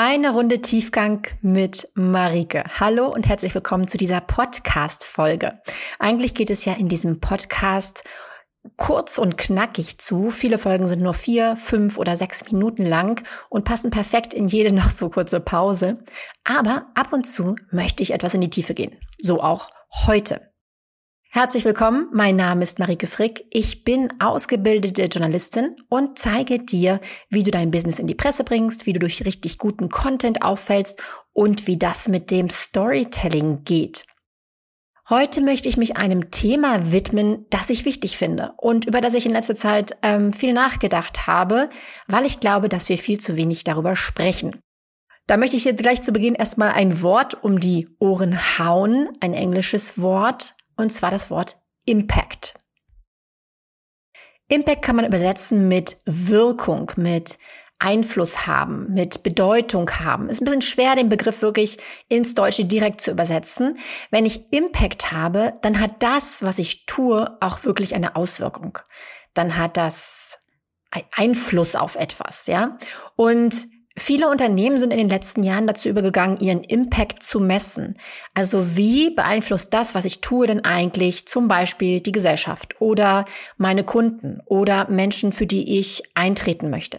Eine Runde Tiefgang mit Marike. Hallo und herzlich willkommen zu dieser Podcast-Folge. Eigentlich geht es ja in diesem Podcast kurz und knackig zu. Viele Folgen sind nur vier, fünf oder sechs Minuten lang und passen perfekt in jede noch so kurze Pause. Aber ab und zu möchte ich etwas in die Tiefe gehen. So auch heute. Herzlich willkommen, mein Name ist Marike Frick. Ich bin ausgebildete Journalistin und zeige dir, wie du dein Business in die Presse bringst, wie du durch richtig guten Content auffällst und wie das mit dem Storytelling geht. Heute möchte ich mich einem Thema widmen, das ich wichtig finde und über das ich in letzter Zeit ähm, viel nachgedacht habe, weil ich glaube, dass wir viel zu wenig darüber sprechen. Da möchte ich jetzt gleich zu Beginn erstmal ein Wort um die Ohren hauen, ein englisches Wort, und zwar das Wort Impact. Impact kann man übersetzen mit Wirkung, mit Einfluss haben, mit Bedeutung haben. Ist ein bisschen schwer, den Begriff wirklich ins Deutsche direkt zu übersetzen. Wenn ich Impact habe, dann hat das, was ich tue, auch wirklich eine Auswirkung. Dann hat das Einfluss auf etwas, ja. Und Viele Unternehmen sind in den letzten Jahren dazu übergegangen, ihren Impact zu messen. Also wie beeinflusst das, was ich tue, denn eigentlich zum Beispiel die Gesellschaft oder meine Kunden oder Menschen, für die ich eintreten möchte?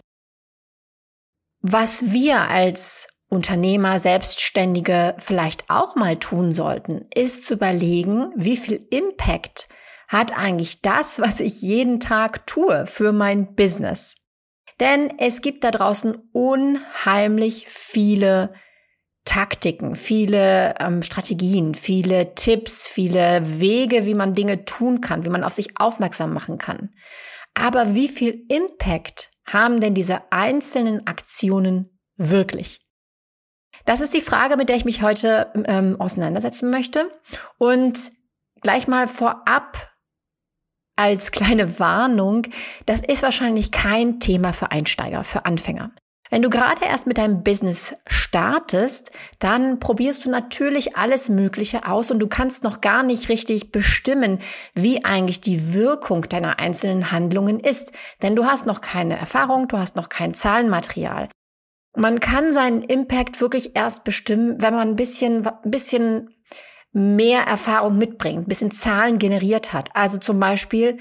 Was wir als Unternehmer, Selbstständige vielleicht auch mal tun sollten, ist zu überlegen, wie viel Impact hat eigentlich das, was ich jeden Tag tue für mein Business. Denn es gibt da draußen unheimlich viele Taktiken, viele ähm, Strategien, viele Tipps, viele Wege, wie man Dinge tun kann, wie man auf sich aufmerksam machen kann. Aber wie viel Impact haben denn diese einzelnen Aktionen wirklich? Das ist die Frage, mit der ich mich heute ähm, auseinandersetzen möchte. Und gleich mal vorab als kleine Warnung, das ist wahrscheinlich kein Thema für Einsteiger, für Anfänger. Wenn du gerade erst mit deinem Business startest, dann probierst du natürlich alles Mögliche aus und du kannst noch gar nicht richtig bestimmen, wie eigentlich die Wirkung deiner einzelnen Handlungen ist. Denn du hast noch keine Erfahrung, du hast noch kein Zahlenmaterial. Man kann seinen Impact wirklich erst bestimmen, wenn man ein bisschen, ein bisschen mehr Erfahrung mitbringt, ein bisschen Zahlen generiert hat. Also zum Beispiel,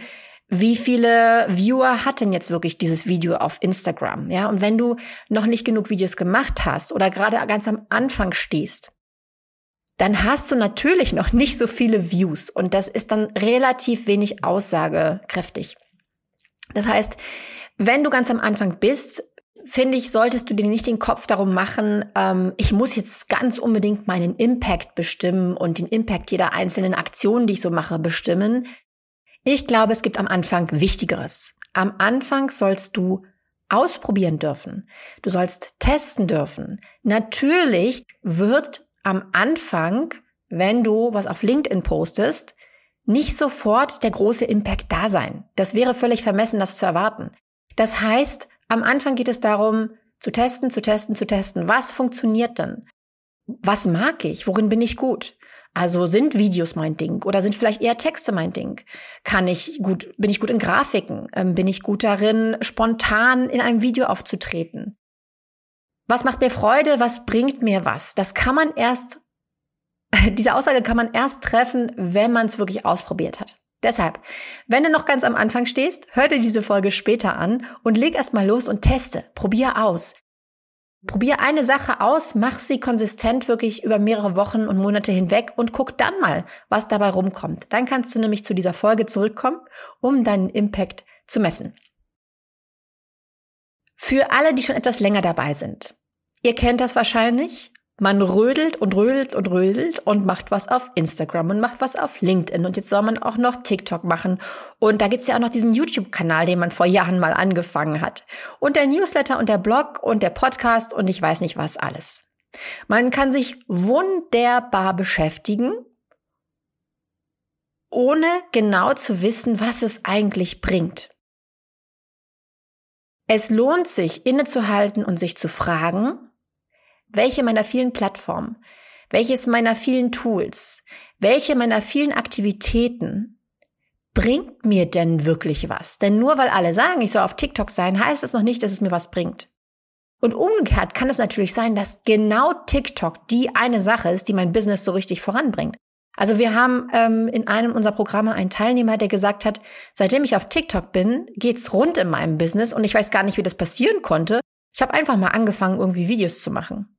wie viele Viewer hat denn jetzt wirklich dieses Video auf Instagram? Ja, und wenn du noch nicht genug Videos gemacht hast oder gerade ganz am Anfang stehst, dann hast du natürlich noch nicht so viele Views und das ist dann relativ wenig aussagekräftig. Das heißt, wenn du ganz am Anfang bist, finde ich, solltest du dir nicht den Kopf darum machen, ähm, ich muss jetzt ganz unbedingt meinen Impact bestimmen und den Impact jeder einzelnen Aktion, die ich so mache, bestimmen. Ich glaube, es gibt am Anfang Wichtigeres. Am Anfang sollst du ausprobieren dürfen. Du sollst testen dürfen. Natürlich wird am Anfang, wenn du was auf LinkedIn postest, nicht sofort der große Impact da sein. Das wäre völlig vermessen, das zu erwarten. Das heißt, am Anfang geht es darum, zu testen, zu testen, zu testen. Was funktioniert denn? Was mag ich? Worin bin ich gut? Also sind Videos mein Ding oder sind vielleicht eher Texte mein Ding? Kann ich gut, bin ich gut in Grafiken? Ähm, bin ich gut darin, spontan in einem Video aufzutreten? Was macht mir Freude? Was bringt mir was? Das kann man erst, diese Aussage kann man erst treffen, wenn man es wirklich ausprobiert hat. Deshalb, wenn du noch ganz am Anfang stehst, hör dir diese Folge später an und leg erstmal los und teste. Probier aus. Probier eine Sache aus, mach sie konsistent wirklich über mehrere Wochen und Monate hinweg und guck dann mal, was dabei rumkommt. Dann kannst du nämlich zu dieser Folge zurückkommen, um deinen Impact zu messen. Für alle, die schon etwas länger dabei sind. Ihr kennt das wahrscheinlich. Man rödelt und rödelt und rödelt und macht was auf Instagram und macht was auf LinkedIn. Und jetzt soll man auch noch TikTok machen. Und da gibt's ja auch noch diesen YouTube-Kanal, den man vor Jahren mal angefangen hat. Und der Newsletter und der Blog und der Podcast und ich weiß nicht was alles. Man kann sich wunderbar beschäftigen, ohne genau zu wissen, was es eigentlich bringt. Es lohnt sich, innezuhalten und sich zu fragen, welche meiner vielen Plattformen, welches meiner vielen Tools, welche meiner vielen Aktivitäten bringt mir denn wirklich was? Denn nur weil alle sagen, ich soll auf TikTok sein, heißt das noch nicht, dass es mir was bringt. Und umgekehrt kann es natürlich sein, dass genau TikTok die eine Sache ist, die mein Business so richtig voranbringt. Also wir haben ähm, in einem unserer Programme einen Teilnehmer, der gesagt hat, seitdem ich auf TikTok bin, geht's rund in meinem Business und ich weiß gar nicht, wie das passieren konnte. Ich habe einfach mal angefangen, irgendwie Videos zu machen.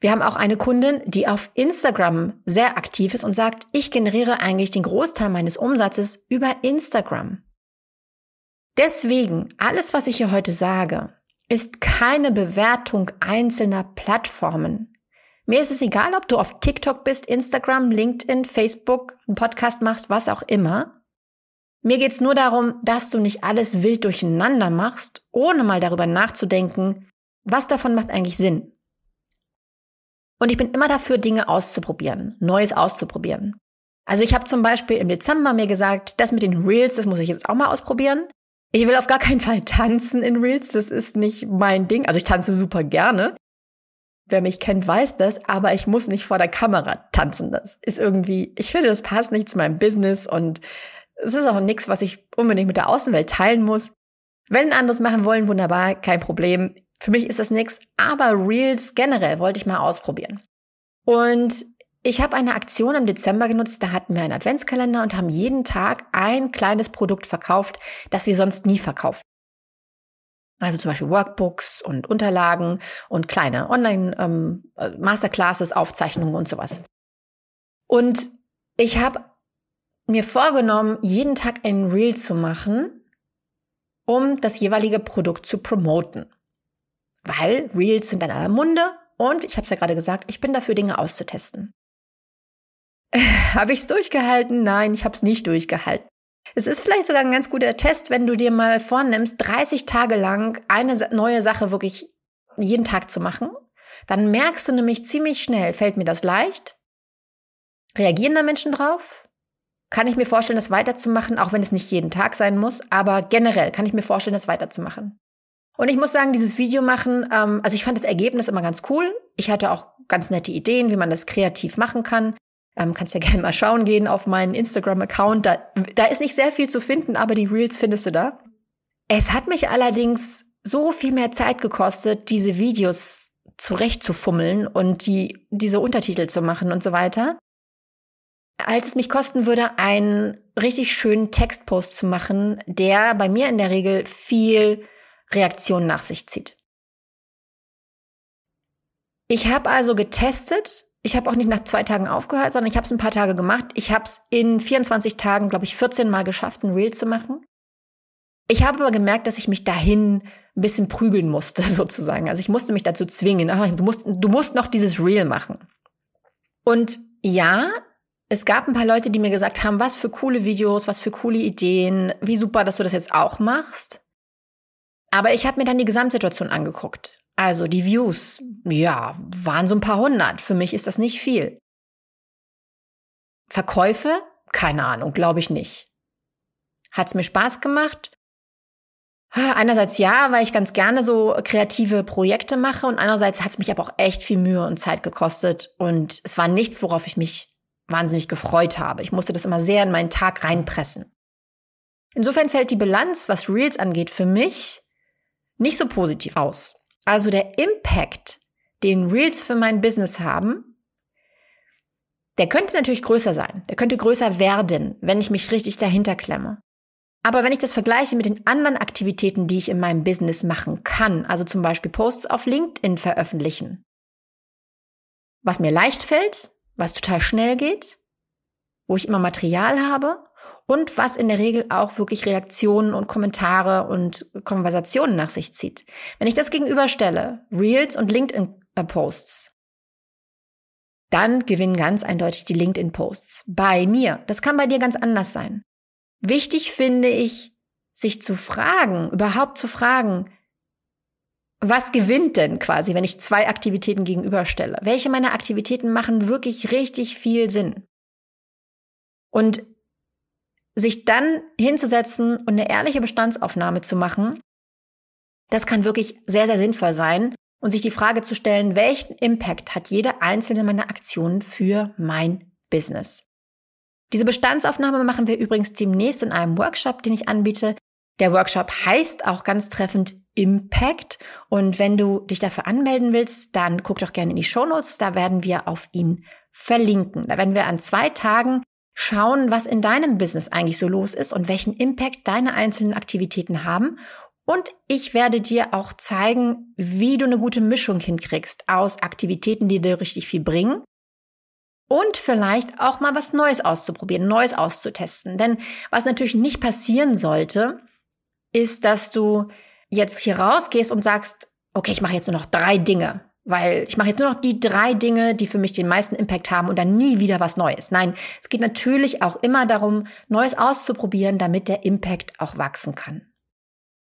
Wir haben auch eine Kundin, die auf Instagram sehr aktiv ist und sagt, ich generiere eigentlich den Großteil meines Umsatzes über Instagram. Deswegen, alles, was ich hier heute sage, ist keine Bewertung einzelner Plattformen. Mir ist es egal, ob du auf TikTok bist, Instagram, LinkedIn, Facebook, einen Podcast machst, was auch immer. Mir geht's nur darum, dass du nicht alles wild durcheinander machst, ohne mal darüber nachzudenken, was davon macht eigentlich Sinn. Und ich bin immer dafür, Dinge auszuprobieren, Neues auszuprobieren. Also ich habe zum Beispiel im Dezember mir gesagt, das mit den Reels, das muss ich jetzt auch mal ausprobieren. Ich will auf gar keinen Fall tanzen in Reels, das ist nicht mein Ding. Also ich tanze super gerne. Wer mich kennt, weiß das, aber ich muss nicht vor der Kamera tanzen. Das ist irgendwie, ich finde, das passt nicht zu meinem Business und es ist auch nichts, was ich unbedingt mit der Außenwelt teilen muss. Wenn anderes machen wollen, wunderbar, kein Problem. Für mich ist das nichts, aber Reels generell wollte ich mal ausprobieren. Und ich habe eine Aktion im Dezember genutzt, da hatten wir einen Adventskalender und haben jeden Tag ein kleines Produkt verkauft, das wir sonst nie verkaufen. Also zum Beispiel Workbooks und Unterlagen und kleine Online-Masterclasses, ähm, Aufzeichnungen und sowas. Und ich habe mir vorgenommen, jeden Tag ein Reel zu machen, um das jeweilige Produkt zu promoten. Weil Reels sind in aller Munde und ich habe es ja gerade gesagt, ich bin dafür, Dinge auszutesten. habe ich es durchgehalten? Nein, ich habe es nicht durchgehalten. Es ist vielleicht sogar ein ganz guter Test, wenn du dir mal vornimmst, 30 Tage lang eine neue Sache wirklich jeden Tag zu machen. Dann merkst du nämlich ziemlich schnell, fällt mir das leicht? Reagieren da Menschen drauf? Kann ich mir vorstellen, das weiterzumachen, auch wenn es nicht jeden Tag sein muss, aber generell kann ich mir vorstellen, das weiterzumachen. Und ich muss sagen, dieses Video machen, ähm, also ich fand das Ergebnis immer ganz cool. Ich hatte auch ganz nette Ideen, wie man das kreativ machen kann. Ähm, kannst ja gerne mal schauen gehen auf meinen Instagram-Account. Da, da ist nicht sehr viel zu finden, aber die Reels findest du da. Es hat mich allerdings so viel mehr Zeit gekostet, diese Videos zurechtzufummeln und die, diese Untertitel zu machen und so weiter, als es mich kosten würde, einen richtig schönen Textpost zu machen, der bei mir in der Regel viel Reaktion nach sich zieht. Ich habe also getestet, ich habe auch nicht nach zwei Tagen aufgehört, sondern ich habe es ein paar Tage gemacht. Ich habe es in 24 Tagen, glaube ich, 14 Mal geschafft, ein Reel zu machen. Ich habe aber gemerkt, dass ich mich dahin ein bisschen prügeln musste, sozusagen. Also ich musste mich dazu zwingen. Ach, du musst, du musst noch dieses Reel machen. Und ja, es gab ein paar Leute, die mir gesagt haben, was für coole Videos, was für coole Ideen, wie super, dass du das jetzt auch machst. Aber ich habe mir dann die Gesamtsituation angeguckt. Also die Views, ja, waren so ein paar hundert. Für mich ist das nicht viel. Verkäufe? Keine Ahnung, glaube ich nicht. Hat's mir Spaß gemacht? Einerseits ja, weil ich ganz gerne so kreative Projekte mache und andererseits hat's mich aber auch echt viel Mühe und Zeit gekostet und es war nichts, worauf ich mich wahnsinnig gefreut habe. Ich musste das immer sehr in meinen Tag reinpressen. Insofern fällt die Bilanz, was Reels angeht, für mich nicht so positiv aus. Also der Impact, den Reels für mein Business haben, der könnte natürlich größer sein. Der könnte größer werden, wenn ich mich richtig dahinter klemme. Aber wenn ich das vergleiche mit den anderen Aktivitäten, die ich in meinem Business machen kann, also zum Beispiel Posts auf LinkedIn veröffentlichen, was mir leicht fällt, was total schnell geht, wo ich immer Material habe und was in der Regel auch wirklich Reaktionen und Kommentare und Konversationen nach sich zieht. Wenn ich das gegenüberstelle, Reels und LinkedIn-Posts, dann gewinnen ganz eindeutig die LinkedIn-Posts. Bei mir. Das kann bei dir ganz anders sein. Wichtig finde ich, sich zu fragen, überhaupt zu fragen, was gewinnt denn quasi, wenn ich zwei Aktivitäten gegenüberstelle? Welche meiner Aktivitäten machen wirklich richtig viel Sinn? Und sich dann hinzusetzen und eine ehrliche Bestandsaufnahme zu machen, das kann wirklich sehr, sehr sinnvoll sein und sich die Frage zu stellen, welchen Impact hat jede einzelne meiner Aktionen für mein Business? Diese Bestandsaufnahme machen wir übrigens demnächst in einem Workshop, den ich anbiete. Der Workshop heißt auch ganz treffend Impact. Und wenn du dich dafür anmelden willst, dann guck doch gerne in die Shownotes. Da werden wir auf ihn verlinken. Da werden wir an zwei Tagen schauen, was in deinem Business eigentlich so los ist und welchen Impact deine einzelnen Aktivitäten haben. Und ich werde dir auch zeigen, wie du eine gute Mischung hinkriegst aus Aktivitäten, die dir richtig viel bringen und vielleicht auch mal was Neues auszuprobieren, Neues auszutesten. Denn was natürlich nicht passieren sollte, ist, dass du jetzt hier rausgehst und sagst, okay, ich mache jetzt nur noch drei Dinge, weil ich mache jetzt nur noch die drei Dinge, die für mich den meisten Impact haben und dann nie wieder was Neues. Nein, es geht natürlich auch immer darum, Neues auszuprobieren, damit der Impact auch wachsen kann.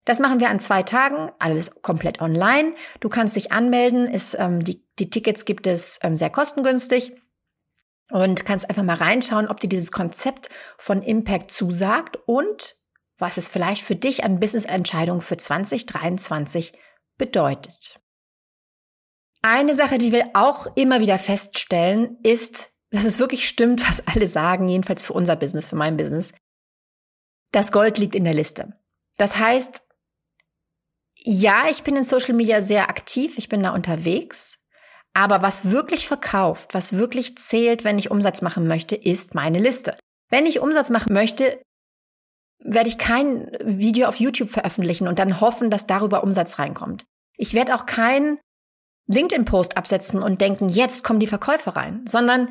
Das machen wir an zwei Tagen, alles komplett online. Du kannst dich anmelden, ist, ähm, die, die Tickets gibt es ähm, sehr kostengünstig und kannst einfach mal reinschauen, ob dir dieses Konzept von Impact zusagt und was es vielleicht für dich an Business-Entscheidungen für 2023 bedeutet. Eine Sache, die wir auch immer wieder feststellen, ist, dass es wirklich stimmt, was alle sagen, jedenfalls für unser Business, für mein Business. Das Gold liegt in der Liste. Das heißt, ja, ich bin in Social Media sehr aktiv, ich bin da unterwegs, aber was wirklich verkauft, was wirklich zählt, wenn ich Umsatz machen möchte, ist meine Liste. Wenn ich Umsatz machen möchte, werde ich kein Video auf YouTube veröffentlichen und dann hoffen, dass darüber Umsatz reinkommt. Ich werde auch kein LinkedIn-Post absetzen und denken, jetzt kommen die Verkäufe rein, sondern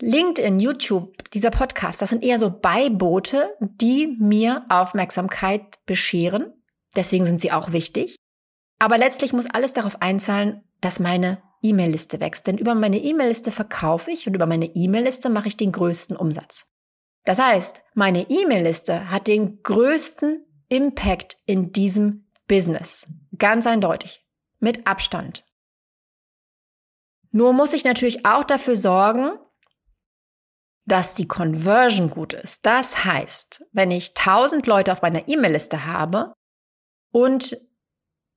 LinkedIn, YouTube, dieser Podcast, das sind eher so Beiboote, die mir Aufmerksamkeit bescheren. Deswegen sind sie auch wichtig. Aber letztlich muss alles darauf einzahlen, dass meine E-Mail-Liste wächst. Denn über meine E-Mail-Liste verkaufe ich und über meine E-Mail-Liste mache ich den größten Umsatz. Das heißt, meine E-Mail-Liste hat den größten Impact in diesem Business. Ganz eindeutig. Mit Abstand. Nur muss ich natürlich auch dafür sorgen, dass die Conversion gut ist. Das heißt, wenn ich 1000 Leute auf meiner E-Mail-Liste habe und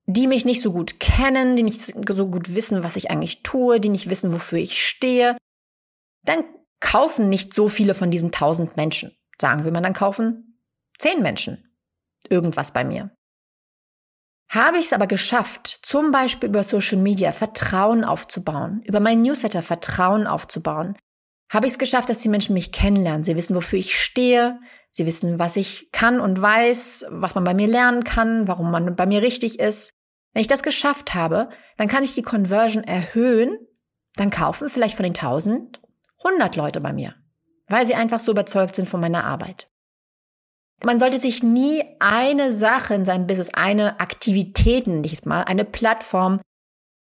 die mich nicht so gut kennen, die nicht so gut wissen, was ich eigentlich tue, die nicht wissen, wofür ich stehe, dann kaufen nicht so viele von diesen tausend Menschen. Sagen wir mal, dann kaufen zehn Menschen irgendwas bei mir. Habe ich es aber geschafft, zum Beispiel über Social Media Vertrauen aufzubauen, über meinen Newsletter Vertrauen aufzubauen, habe ich es geschafft, dass die Menschen mich kennenlernen. Sie wissen, wofür ich stehe. Sie wissen, was ich kann und weiß, was man bei mir lernen kann, warum man bei mir richtig ist. Wenn ich das geschafft habe, dann kann ich die Conversion erhöhen. Dann kaufen vielleicht von den 1000 100 Leute bei mir, weil sie einfach so überzeugt sind von meiner Arbeit. Man sollte sich nie eine Sache in seinem Business, eine Aktivität, nicht mal, eine Plattform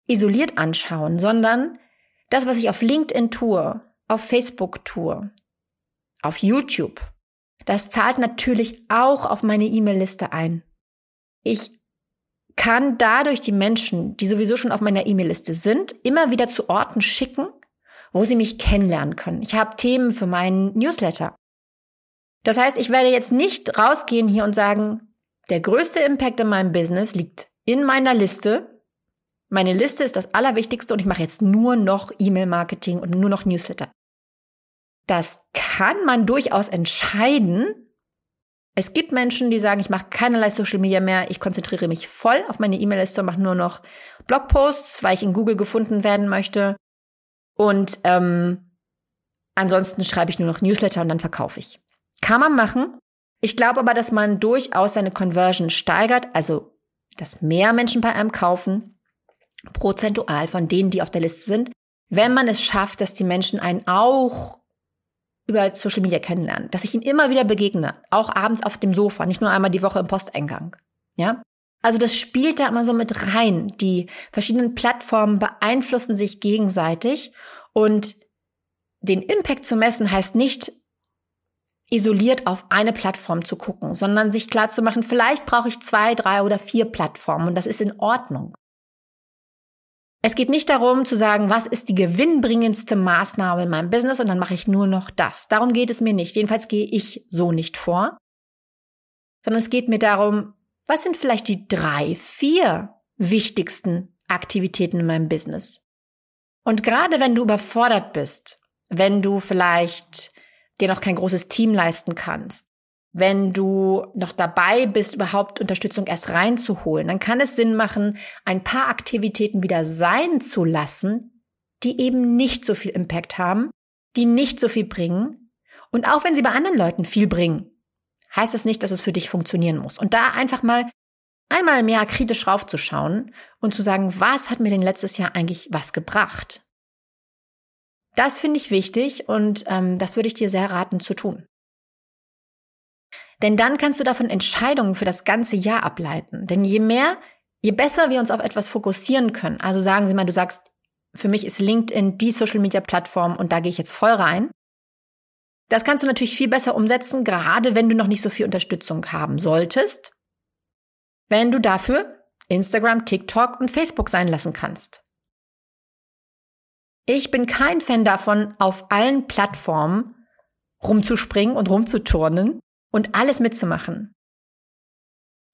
isoliert anschauen, sondern das, was ich auf LinkedIn tue, auf Facebook tue, auf YouTube, das zahlt natürlich auch auf meine E-Mail-Liste ein. Ich kann dadurch die Menschen, die sowieso schon auf meiner E-Mail-Liste sind, immer wieder zu Orten schicken, wo sie mich kennenlernen können. Ich habe Themen für meinen Newsletter. Das heißt, ich werde jetzt nicht rausgehen hier und sagen, der größte Impact in meinem Business liegt in meiner Liste. Meine Liste ist das Allerwichtigste und ich mache jetzt nur noch E-Mail-Marketing und nur noch Newsletter. Das kann man durchaus entscheiden. Es gibt Menschen, die sagen, ich mache keinerlei Social Media mehr, ich konzentriere mich voll auf meine E-Mail-Liste und mache nur noch Blogposts, weil ich in Google gefunden werden möchte. Und ähm, ansonsten schreibe ich nur noch Newsletter und dann verkaufe ich. Kann man machen. Ich glaube aber, dass man durchaus seine Conversion steigert, also dass mehr Menschen bei einem kaufen, prozentual von denen, die auf der Liste sind, wenn man es schafft, dass die Menschen einen auch über Social Media kennenlernen, dass ich ihnen immer wieder begegne, auch abends auf dem Sofa, nicht nur einmal die Woche im Posteingang. Ja? Also das spielt da immer so mit rein. Die verschiedenen Plattformen beeinflussen sich gegenseitig und den Impact zu messen heißt nicht isoliert auf eine Plattform zu gucken, sondern sich klar zu machen, vielleicht brauche ich zwei, drei oder vier Plattformen und das ist in Ordnung. Es geht nicht darum zu sagen, was ist die gewinnbringendste Maßnahme in meinem Business und dann mache ich nur noch das. Darum geht es mir nicht. Jedenfalls gehe ich so nicht vor. Sondern es geht mir darum, was sind vielleicht die drei, vier wichtigsten Aktivitäten in meinem Business? Und gerade wenn du überfordert bist, wenn du vielleicht dir noch kein großes Team leisten kannst, wenn du noch dabei bist, überhaupt Unterstützung erst reinzuholen, dann kann es Sinn machen, ein paar Aktivitäten wieder sein zu lassen, die eben nicht so viel Impact haben, die nicht so viel bringen. Und auch wenn sie bei anderen Leuten viel bringen, heißt das nicht, dass es für dich funktionieren muss. Und da einfach mal einmal mehr kritisch raufzuschauen und zu sagen, was hat mir denn letztes Jahr eigentlich was gebracht? Das finde ich wichtig und ähm, das würde ich dir sehr raten zu tun. Denn dann kannst du davon Entscheidungen für das ganze Jahr ableiten. Denn je mehr, je besser wir uns auf etwas fokussieren können, also sagen wir mal, du sagst, für mich ist LinkedIn die Social Media Plattform und da gehe ich jetzt voll rein. Das kannst du natürlich viel besser umsetzen, gerade wenn du noch nicht so viel Unterstützung haben solltest, wenn du dafür Instagram, TikTok und Facebook sein lassen kannst. Ich bin kein Fan davon, auf allen Plattformen rumzuspringen und rumzuturnen, und alles mitzumachen.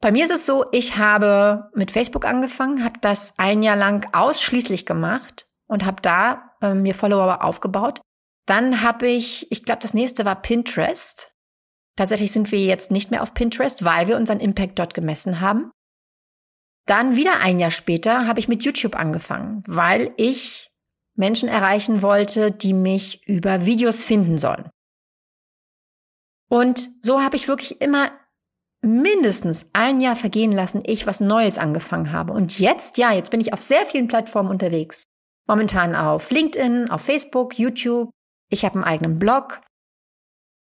Bei mir ist es so, ich habe mit Facebook angefangen, habe das ein Jahr lang ausschließlich gemacht und habe da äh, mir Follower aufgebaut. Dann habe ich, ich glaube, das nächste war Pinterest. Tatsächlich sind wir jetzt nicht mehr auf Pinterest, weil wir unseren Impact dort gemessen haben. Dann wieder ein Jahr später habe ich mit YouTube angefangen, weil ich Menschen erreichen wollte, die mich über Videos finden sollen. Und so habe ich wirklich immer mindestens ein Jahr vergehen lassen, ich was Neues angefangen habe. Und jetzt, ja, jetzt bin ich auf sehr vielen Plattformen unterwegs. Momentan auf LinkedIn, auf Facebook, YouTube. Ich habe einen eigenen Blog.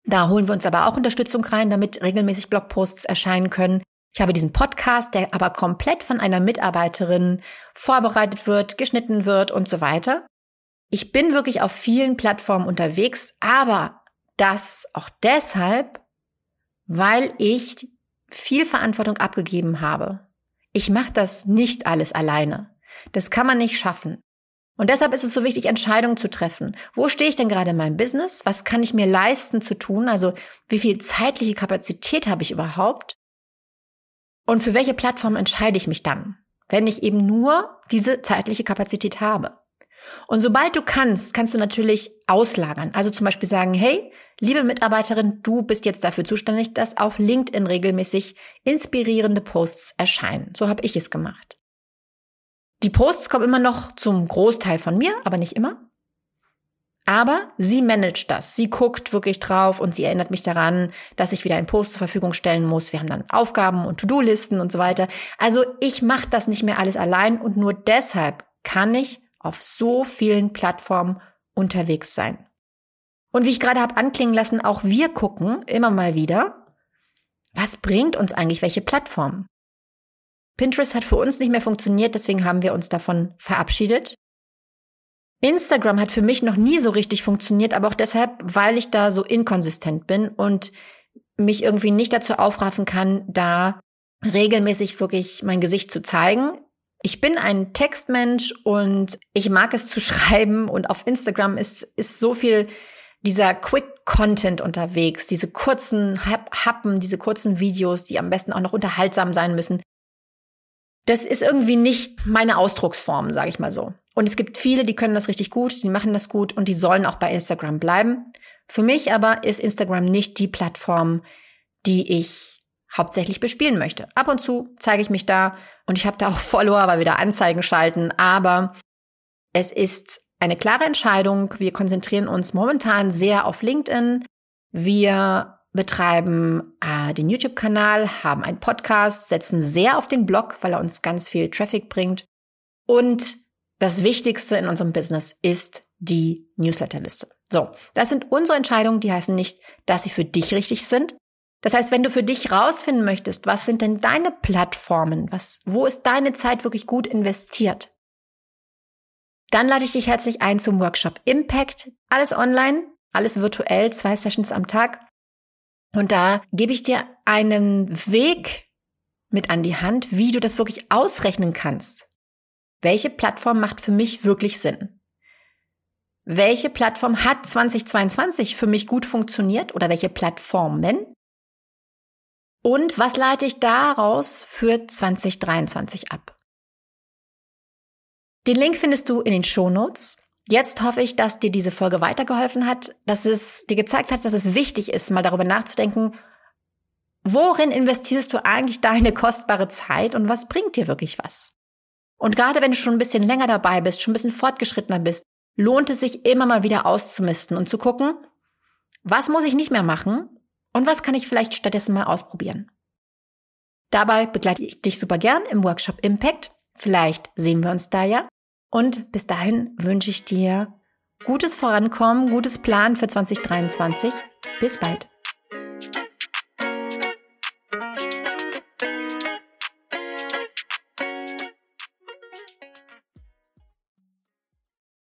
Da holen wir uns aber auch Unterstützung rein, damit regelmäßig Blogposts erscheinen können. Ich habe diesen Podcast, der aber komplett von einer Mitarbeiterin vorbereitet wird, geschnitten wird und so weiter. Ich bin wirklich auf vielen Plattformen unterwegs, aber das auch deshalb, weil ich viel Verantwortung abgegeben habe. Ich mache das nicht alles alleine. Das kann man nicht schaffen. Und deshalb ist es so wichtig, Entscheidungen zu treffen. Wo stehe ich denn gerade in meinem Business? Was kann ich mir leisten zu tun? Also wie viel zeitliche Kapazität habe ich überhaupt? Und für welche Plattform entscheide ich mich dann, wenn ich eben nur diese zeitliche Kapazität habe? Und sobald du kannst, kannst du natürlich auslagern. Also zum Beispiel sagen, hey, liebe Mitarbeiterin, du bist jetzt dafür zuständig, dass auf LinkedIn regelmäßig inspirierende Posts erscheinen. So habe ich es gemacht. Die Posts kommen immer noch zum Großteil von mir, aber nicht immer. Aber sie managt das. Sie guckt wirklich drauf und sie erinnert mich daran, dass ich wieder einen Post zur Verfügung stellen muss. Wir haben dann Aufgaben und To-Do-Listen und so weiter. Also ich mache das nicht mehr alles allein und nur deshalb kann ich auf so vielen Plattformen unterwegs sein. Und wie ich gerade habe anklingen lassen, auch wir gucken immer mal wieder, was bringt uns eigentlich welche Plattform? Pinterest hat für uns nicht mehr funktioniert, deswegen haben wir uns davon verabschiedet. Instagram hat für mich noch nie so richtig funktioniert, aber auch deshalb, weil ich da so inkonsistent bin und mich irgendwie nicht dazu aufraffen kann, da regelmäßig wirklich mein Gesicht zu zeigen. Ich bin ein Textmensch und ich mag es zu schreiben und auf Instagram ist, ist so viel dieser Quick Content unterwegs, diese kurzen Happen, diese kurzen Videos, die am besten auch noch unterhaltsam sein müssen. Das ist irgendwie nicht meine Ausdrucksform, sage ich mal so. Und es gibt viele, die können das richtig gut, die machen das gut und die sollen auch bei Instagram bleiben. Für mich aber ist Instagram nicht die Plattform, die ich hauptsächlich bespielen möchte. Ab und zu zeige ich mich da und ich habe da auch Follower, weil wir da Anzeigen schalten, aber es ist eine klare Entscheidung. Wir konzentrieren uns momentan sehr auf LinkedIn. Wir betreiben äh, den YouTube-Kanal, haben einen Podcast, setzen sehr auf den Blog, weil er uns ganz viel Traffic bringt. Und das Wichtigste in unserem Business ist die Newsletterliste. So, das sind unsere Entscheidungen, die heißen nicht, dass sie für dich richtig sind, das heißt, wenn du für dich rausfinden möchtest, was sind denn deine Plattformen, was, wo ist deine Zeit wirklich gut investiert, dann lade ich dich herzlich ein zum Workshop Impact. Alles online, alles virtuell, zwei Sessions am Tag. Und da gebe ich dir einen Weg mit an die Hand, wie du das wirklich ausrechnen kannst. Welche Plattform macht für mich wirklich Sinn? Welche Plattform hat 2022 für mich gut funktioniert oder welche Plattformen? Und was leite ich daraus für 2023 ab? Den Link findest du in den Show Notes. Jetzt hoffe ich, dass dir diese Folge weitergeholfen hat, dass es dir gezeigt hat, dass es wichtig ist, mal darüber nachzudenken, Worin investierst du eigentlich deine kostbare Zeit und was bringt dir wirklich was? Und gerade wenn du schon ein bisschen länger dabei bist, schon ein bisschen fortgeschrittener bist, lohnt es sich immer mal wieder auszumisten und zu gucken, was muss ich nicht mehr machen und was kann ich vielleicht stattdessen mal ausprobieren. Dabei begleite ich dich super gern im Workshop Impact. Vielleicht sehen wir uns da ja. Und bis dahin wünsche ich dir gutes Vorankommen, gutes Plan für 2023. Bis bald.